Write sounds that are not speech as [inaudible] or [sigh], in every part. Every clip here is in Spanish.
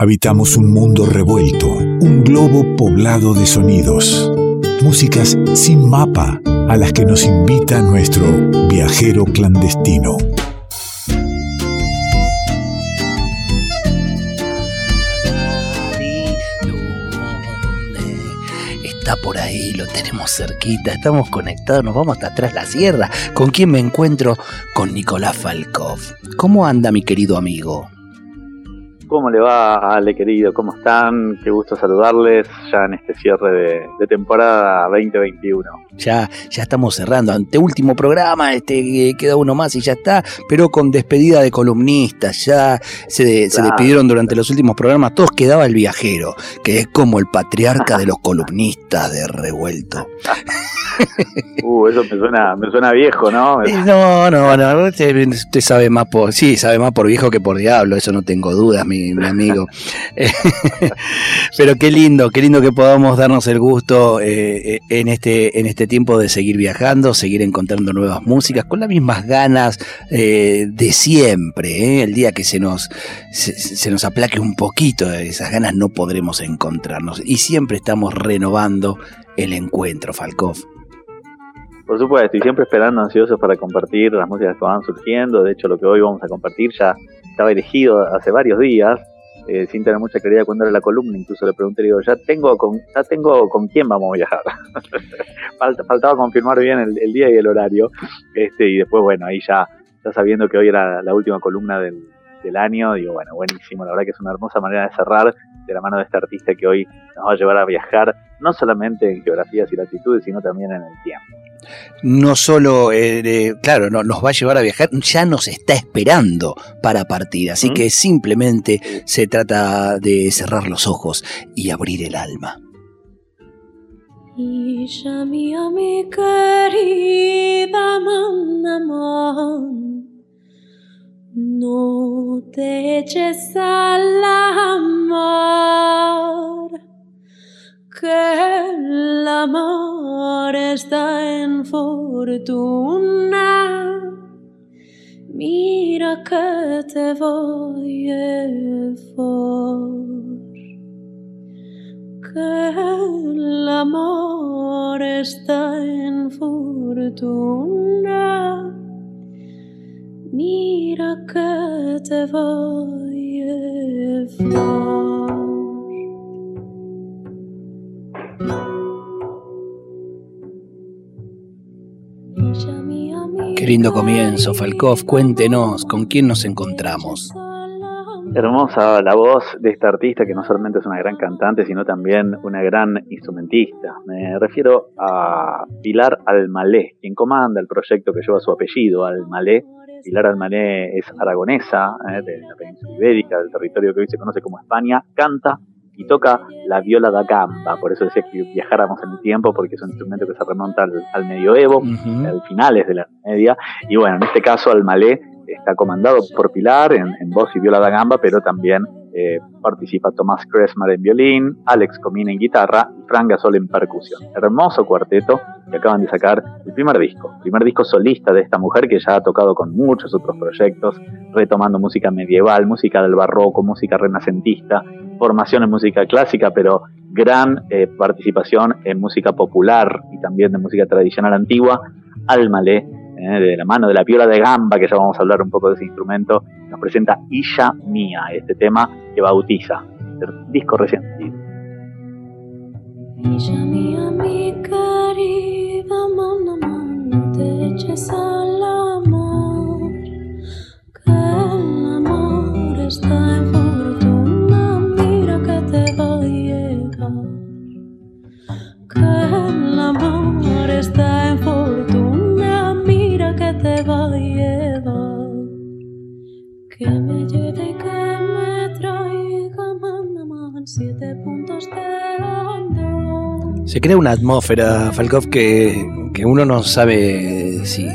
Habitamos un mundo revuelto, un globo poblado de sonidos, músicas sin mapa a las que nos invita nuestro viajero clandestino. Está por ahí, lo tenemos cerquita, estamos conectados, nos vamos hasta atrás la sierra. ¿Con quién me encuentro? Con Nicolás Falkov. ¿Cómo anda mi querido amigo? ¿Cómo le va, Ale querido? ¿Cómo están? Qué gusto saludarles ya en este cierre de, temporada 2021. Ya, ya estamos cerrando, ante último programa, este queda uno más y ya está, pero con despedida de columnistas, ya se, se despidieron durante los últimos programas, todos quedaba el viajero, que es como el patriarca de los columnistas de revuelto. [laughs] Uh, eso me suena, me suena viejo, ¿no? [laughs] No, no, no, usted, sabe más por, sí, sabe más por viejo que por diablo, eso no tengo dudas, mi, amigo. [laughs] Pero qué lindo, qué lindo que podamos darnos el gusto eh, eh, en este, en este tiempo de seguir viajando, seguir encontrando nuevas músicas, con las mismas ganas eh, de siempre. El día que se nos, se, nos aplaque un poquito esas ganas, no podremos encontrarnos. Y siempre estamos renovando el encuentro, Falkov. Por supuesto, y siempre esperando ansiosos para compartir las músicas que van surgiendo. De hecho, lo que hoy vamos a compartir ya estaba elegido hace varios días, eh, sin tener mucha claridad cuando era la columna. Incluso le pregunté, digo, ya tengo con, ya tengo con quién vamos a viajar. [laughs] faltaba confirmar bien el, día y el horario. Este, y después, bueno, ahí ya, ya sabiendo que hoy era la última columna del, del año, digo, bueno, buenísimo. La verdad que es una hermosa manera de cerrar de la mano de este artista que hoy nos va a llevar a viajar, no solamente en geografías y latitudes, sino también en el tiempo no solo, eh, claro, no, nos va a llevar a viajar, ya nos está esperando para partir. Así que simplemente se trata de cerrar los ojos y abrir el alma. mía, mi querida no te eches al amor que el amor está en fortuna. Mira que te voy a que el amor está en fortuna. Mira que te voy a Qué lindo comienzo, Falkov. Cuéntenos, ¿con quién nos encontramos? Hermosa la voz de esta artista que no solamente es una gran cantante, sino también una gran instrumentista. Me refiero a Pilar Almalé, quien comanda el proyecto que lleva su apellido, Almalé. Pilar Almalé es aragonesa, eh, de la península ibérica, del territorio que hoy se conoce como España, canta y toca la viola da gamba, por eso decía que viajáramos en el tiempo, porque es un instrumento que se remonta al, medioevo, al finales de la media, y bueno, en este caso al malé está comandado por Pilar en, voz y viola da gamba, pero también eh, participa Tomás Kresmar en violín, Alex Comín en guitarra y Fran Gasol en percusión. Hermoso cuarteto que acaban de sacar el primer disco, primer disco solista de esta mujer que ya ha tocado con muchos otros proyectos, retomando música medieval, música del barroco, música renacentista, formación en música clásica, pero gran eh, participación en música popular y también de música tradicional antigua. Álmale, eh, de la mano de la viola de gamba, que ya vamos a hablar un poco de ese instrumento, nos presenta Isha Mía, este tema que bautiza disco reciente. Isha mía, mi querida mamá, te Se crea una atmósfera, Falkov, que, que uno no sabe si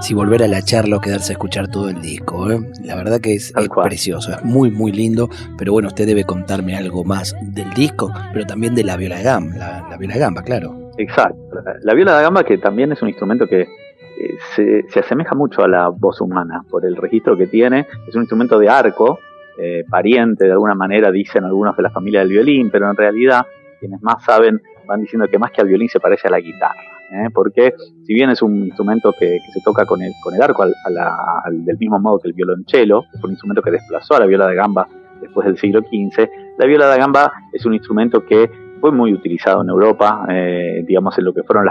si volver a la charla o quedarse a escuchar todo el disco. ¿eh? La verdad que es, precioso, es muy, muy lindo. Pero bueno, usted debe contarme algo más del disco, pero también de la viola gamba, la, viola gamba, claro. Exacto. La, viola de gamba que también es un instrumento que eh, se, asemeja mucho a la voz humana por el registro que tiene. Es un instrumento de arco, eh, pariente, de alguna manera dicen algunos de la familia del violín, pero en realidad quienes más saben van diciendo que más que al violín se parece a la guitarra. ¿eh? porque si bien es un instrumento que, se toca con el, arco al, del mismo modo que el violonchelo, es un instrumento que desplazó a la viola de gamba después del siglo XV, la viola de gamba es un instrumento que fue muy utilizado en Europa, eh, digamos en lo que fueron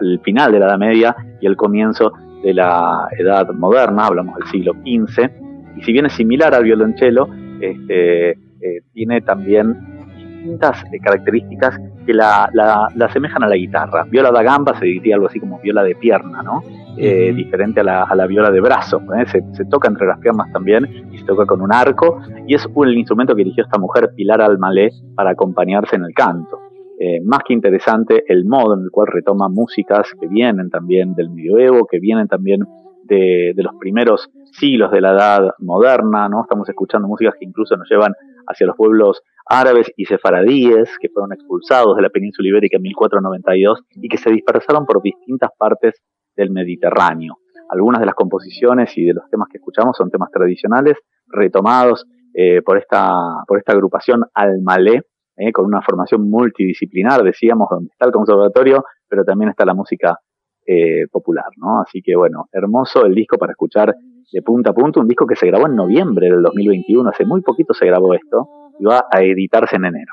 el final de la Edad Media y el comienzo de la Edad Moderna, hablamos del siglo XV, y si bien es similar al violonchelo, este, eh, tiene también distintas características que la, la, asemejan a la guitarra. Viola da gamba se diría algo así como viola de pierna, ¿no? Eh, diferente a la, a la, viola de brazo. ¿eh? Se, toca entre las piernas también y se toca con un arco. Y es un, el instrumento que eligió esta mujer, Pilar Almalé, para acompañarse en el canto. Eh, más que interesante el modo en el cual retoma músicas que vienen también del medioevo, que vienen también de, de los primeros siglos de la edad moderna, ¿no? Estamos escuchando músicas que incluso nos llevan hacia los pueblos árabes y sefaradíes que fueron expulsados de la península ibérica en 1492 y que se dispersaron por distintas partes del Mediterráneo. Algunas de las composiciones y de los temas que escuchamos son temas tradicionales retomados eh, por, esta, por esta agrupación Al-Malé, eh, con una formación multidisciplinar, decíamos, donde está el conservatorio, pero también está la música eh, popular, ¿no? Así que bueno, hermoso el disco para escuchar de punta a punta, un disco que se grabó en noviembre del 2021, hace muy poquito se grabó esto, y va a editarse en enero.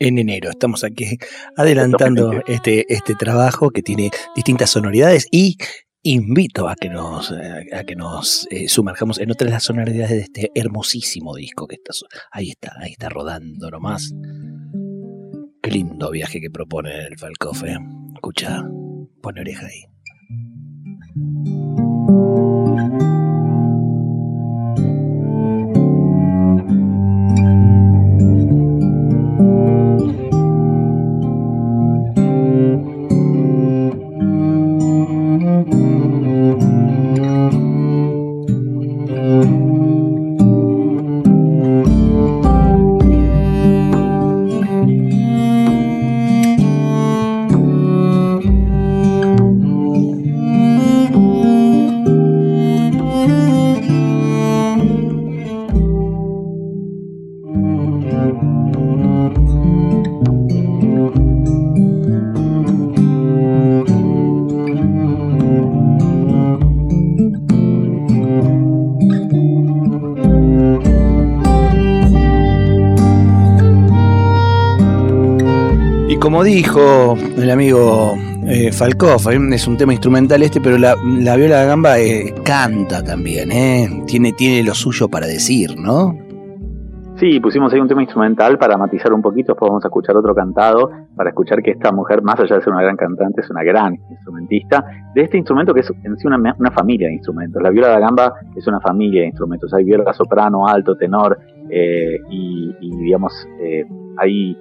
En enero, estamos aquí adelantando este, este trabajo que tiene distintas sonoridades y invito a que nos, a que nos eh, sumerjamos en otras las sonoridades de este hermosísimo disco que está ahí está, ahí está rodando nomás. Qué lindo viaje que propone el Falcofe. Escucha, pone oreja ahí. Como dijo el amigo eh, Falkov, eh, es un tema instrumental este, pero la, viola de gamba eh, canta también, ¿eh? Tiene, lo suyo para decir, ¿no? Sí, pusimos ahí un tema instrumental para matizar un poquito, después vamos a escuchar otro cantado, para escuchar que esta mujer, más allá de ser una gran cantante, es una gran instrumentista de este instrumento que es en sí una, familia de instrumentos. La viola de gamba es una familia de instrumentos, hay viola soprano, alto, tenor, y, digamos, hay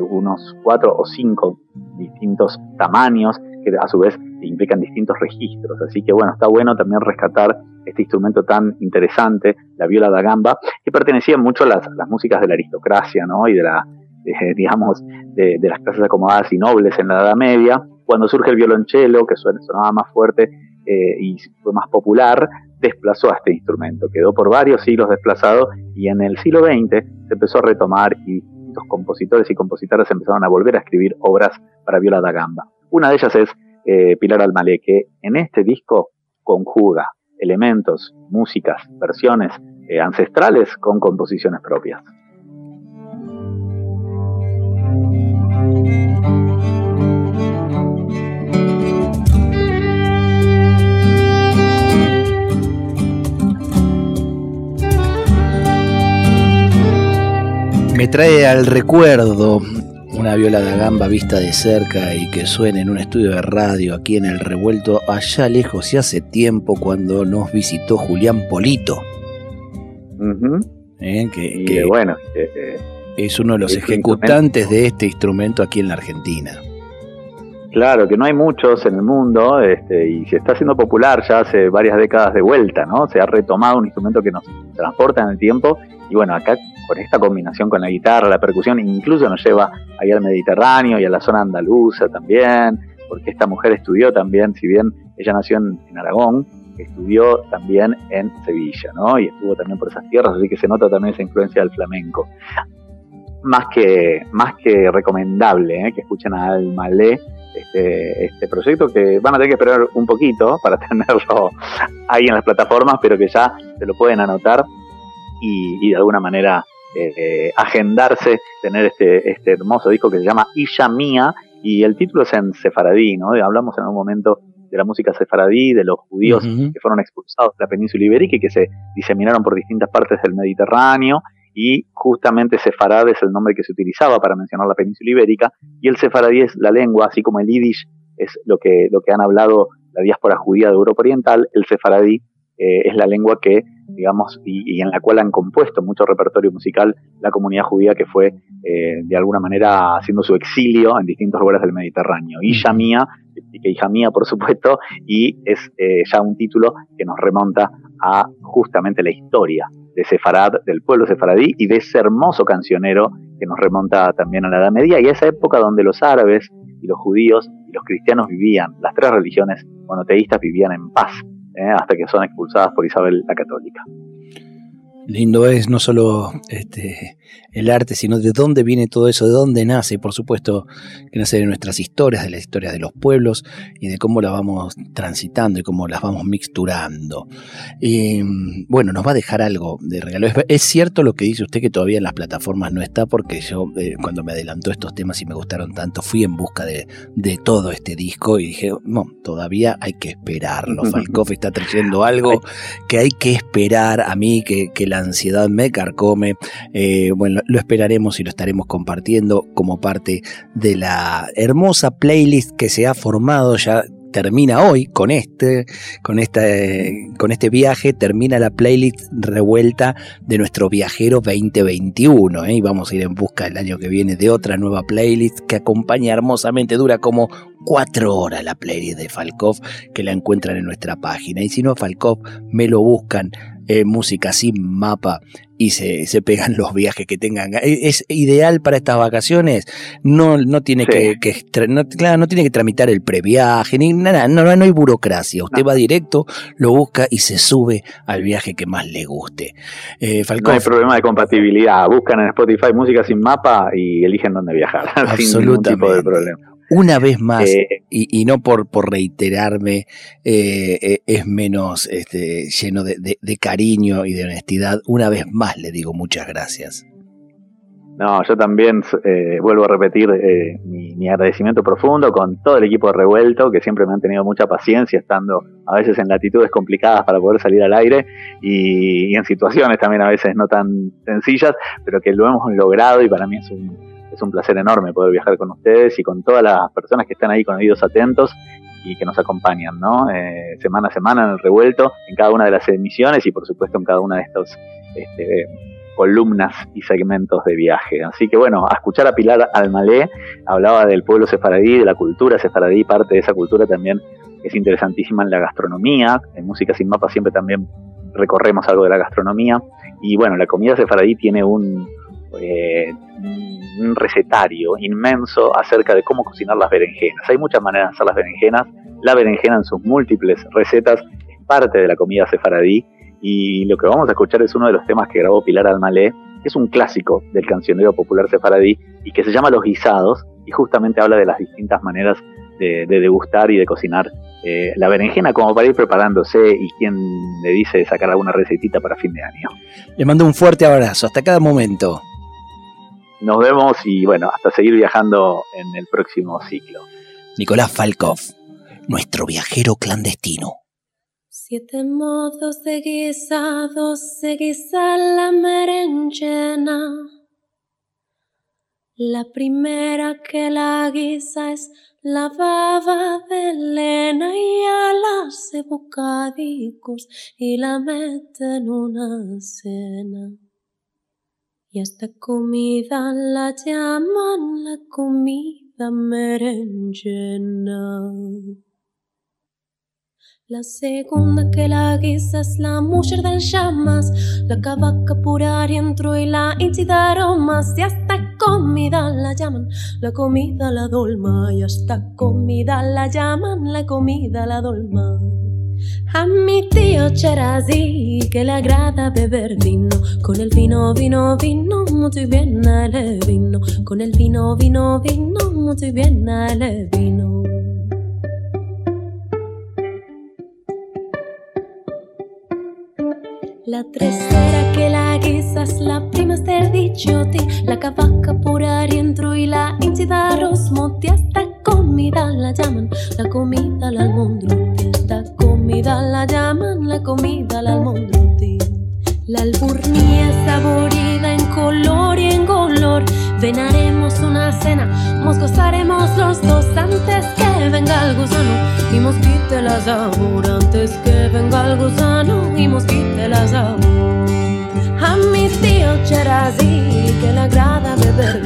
unos cuatro o cinco distintos tamaños que a su vez implican distintos registros. Así que bueno, está bueno también rescatar este instrumento tan interesante, la viola da gamba, que pertenecía mucho a las, músicas de la aristocracia, ¿no? Y de la, [laughs] digamos, de, las clases acomodadas y nobles en la Edad Media. Cuando surge el violonchelo, que sonaba más fuerte eh, y fue más popular, desplazó a este instrumento. Quedó por varios siglos desplazado y en el siglo XX se empezó a retomar y compositores y compositoras empezaron a volver a escribir obras para viola da gamba. Una de ellas es eh, Pilar Almalé, que en este disco conjuga elementos, músicas, versiones eh, ancestrales con composiciones propias. Me trae al recuerdo una viola de gamba vista de cerca y que suena en un estudio de radio aquí en el revuelto allá lejos y hace tiempo cuando nos visitó Julián Polito. Eh, que, bueno, eh, eh, es uno de los ejecutantes de este instrumento aquí en la Argentina. Claro, que no hay muchos en el mundo este, y se está haciendo popular ya hace varias décadas de vuelta, ¿no? Se ha retomado un instrumento que nos transporta en el tiempo y bueno, acá con esta combinación con la guitarra, la percusión, incluso nos lleva ahí al Mediterráneo y a la zona andaluza también, porque esta mujer estudió también, si bien ella nació en, Aragón, estudió también en Sevilla, ¿no? Y estuvo también por esas tierras, así que se nota también esa influencia del flamenco. Más que, más que recomendable ¿eh? que escuchen a Almalé este, este proyecto que van a tener que esperar un poquito para [laughs] tenerlo ahí en las plataformas, pero que ya se lo pueden anotar y, de alguna manera eh, agendarse, tener este, este hermoso disco que se llama Isha Mía y el título es en sefaradí, ¿no? Hablamos en un momento de la música sefaradí, de los judíos que fueron expulsados de la península ibérica y que se diseminaron por distintas partes del Mediterráneo y justamente sefarad es el nombre que se utilizaba para mencionar la península ibérica y el sefaradí es la lengua, así como el yiddish es lo que, lo que han hablado la diáspora judía de Europa Oriental, el sefaradí eh, es la lengua que, digamos, y, en la cual han compuesto mucho repertorio musical la comunidad judía que fue, eh, de alguna manera, haciendo su exilio en distintos lugares del Mediterráneo. Isha mía, que hija mía, por supuesto, y es eh, ya un título que nos remonta a justamente la historia de Sefarad, del pueblo sefaradí y de ese hermoso cancionero que nos remonta también a la Edad Media y a esa época donde los árabes y los judíos y los cristianos vivían, las tres religiones monoteístas vivían en paz, ¿eh? hasta que son expulsadas por Isabel la Católica. Lindo es no solo este, el arte, sino de dónde viene todo eso, de dónde nace, por supuesto que nace de nuestras historias, de las historias de los pueblos y de cómo las vamos transitando y cómo las vamos mixturando. Y, bueno, nos va a dejar algo de regalo. Es, cierto lo que dice usted que todavía en las plataformas no está, porque yo eh, cuando me adelantó estos temas y me gustaron tanto, fui en busca de, todo este disco y dije, no, todavía hay que esperarlo. [laughs] Falcoff está trayendo algo que hay que esperar a mí, que, la ansiedad me carcome. Eh, bueno, lo esperaremos y lo estaremos compartiendo como parte de la hermosa playlist que se ha formado ya termina hoy con este, con este, con este viaje, termina la playlist revuelta de nuestro viajero 2021. ¿eh? Y vamos a ir en busca el año que viene de otra nueva playlist que acompaña hermosamente, dura como cuatro horas la playlist de Falkov, que la encuentran en nuestra página. Y si no, Falkov, me lo buscan eh, música sin mapa y se, se, pegan los viajes que tengan. E, es, ideal para estas vacaciones. No, no tiene que, no, claro, no tiene que tramitar el previaje, ni nada, no, no hay burocracia. Usted va directo, lo busca y se sube al viaje que más le guste. Eh, no hay problema de compatibilidad. Buscan en Spotify música sin mapa y eligen dónde viajar. [laughs] sin ningún tipo de problema una vez más, eh, y, no por, por reiterarme, eh, eh, es menos este, lleno de, cariño y de honestidad, una vez más le digo muchas gracias. No, yo también vuelvo a repetir mi, agradecimiento profundo con todo el equipo de Revuelto, que siempre me han tenido mucha paciencia, estando a veces en latitudes complicadas para poder salir al aire y en situaciones también a veces no tan sencillas, pero que lo hemos logrado y para mí es un, es un placer enorme poder viajar con ustedes y con todas las personas que están ahí con oídos atentos y que nos acompañan, ¿no? Eh, semana a semana en el revuelto, en cada una de las emisiones y por supuesto en cada una de estas este, columnas y segmentos de viaje. Así que bueno, a escuchar a Pilar Almalé, hablaba del pueblo sefaradí, de la cultura sefaradí, parte de esa cultura también es interesantísima en la gastronomía, en Música sin Mapa siempre también recorremos algo de la gastronomía y bueno, la comida sefaradí tiene un, eh, un recetario inmenso acerca de cómo cocinar las berenjenas. Hay muchas maneras de hacer las berenjenas. La berenjena en sus múltiples recetas es parte de la comida sefaradí y lo que vamos a escuchar es uno de los temas que grabó Pilar Almalé, que es un clásico del cancionero popular sefaradí y que se llama Los guisados y justamente habla de las distintas maneras de, degustar y de cocinar eh, la berenjena como para ir preparándose y quien le dice sacar alguna recetita para fin de año. Le mando un fuerte abrazo, hasta cada momento. Nos vemos y bueno, hasta seguir viajando en el próximo ciclo. Nicolás Falkov, nuestro viajero clandestino. Siete modos de guisados se guisa la merenchena. La primera que la guisa es la baba de Elena y a la hace y la mete en una cena. Y esta comida la llaman la comida merenchena. La segunda que la guisa es la mujer del llamas, la cavaca pura adentro y la incida aromas. Y esta comida la llaman la comida la dolma, y esta comida la llaman la comida la dolma. A mi tío Cherazzi que le agrada beber vino, con el vino, vino, vino, muy bien al vino, con el vino, vino, vino, muy bien al vino. La tercera que la guisas, la prima del dichotti, la cavaca pura rientro y la incida rosmoti, esta comida la llaman, la comida la almondruti, esta la llaman, la comida la almondruti. La alburnia es saborida en color y en color, venaremos una cena, nos gozaremos los dos antes que venga el gusano. Y mosquite la sabor antes que venga el gusano. Y mosquite la sabor. A mi tío Cherazzi que le agrada beber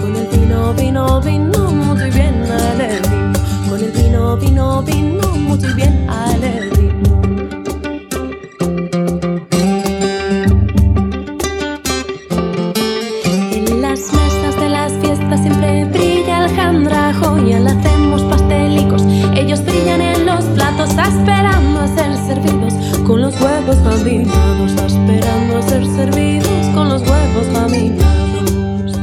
con el vino, vino, vino, muy bien al vino, con el vino, vino, vino, muy bien al siempre brilla el jandrajo y le hacemos pastelicos. Ellos brillan en los platos esperando a ser servidos con los huevos maminados, esperando a ser servidos con los huevos maminados.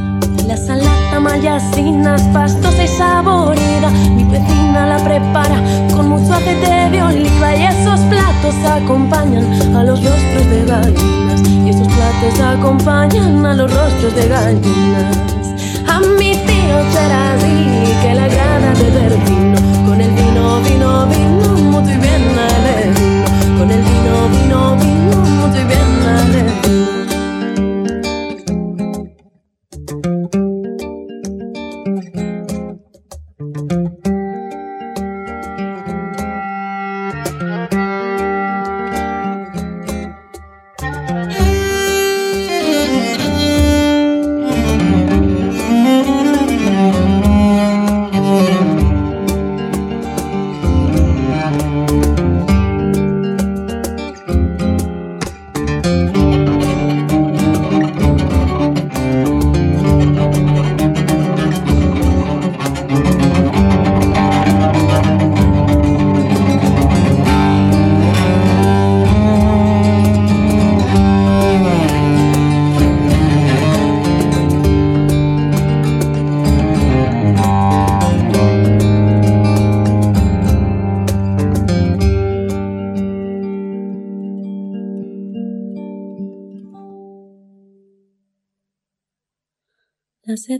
La salata mayasinas, pastosa y saborida, mi vecina la prepara con mucho aceite de oliva y esos platos acompañan a los rostros de gallinas y esos platos acompañan a los rostros de gallinas. Mi tío Cherazzi que le agrada beber vino, con el vino, vino, vino,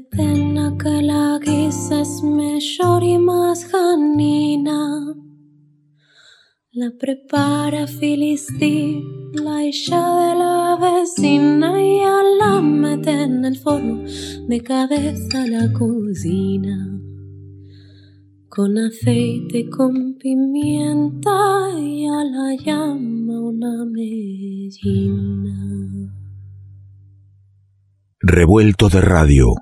La setena que la guisa es mejor y más janina. La prepara Filistí, la hija de la vecina, y la mete en el forno de cabeza la cocina. Con aceite, con pimienta, y a la llama una mellina. Revuelto de radio.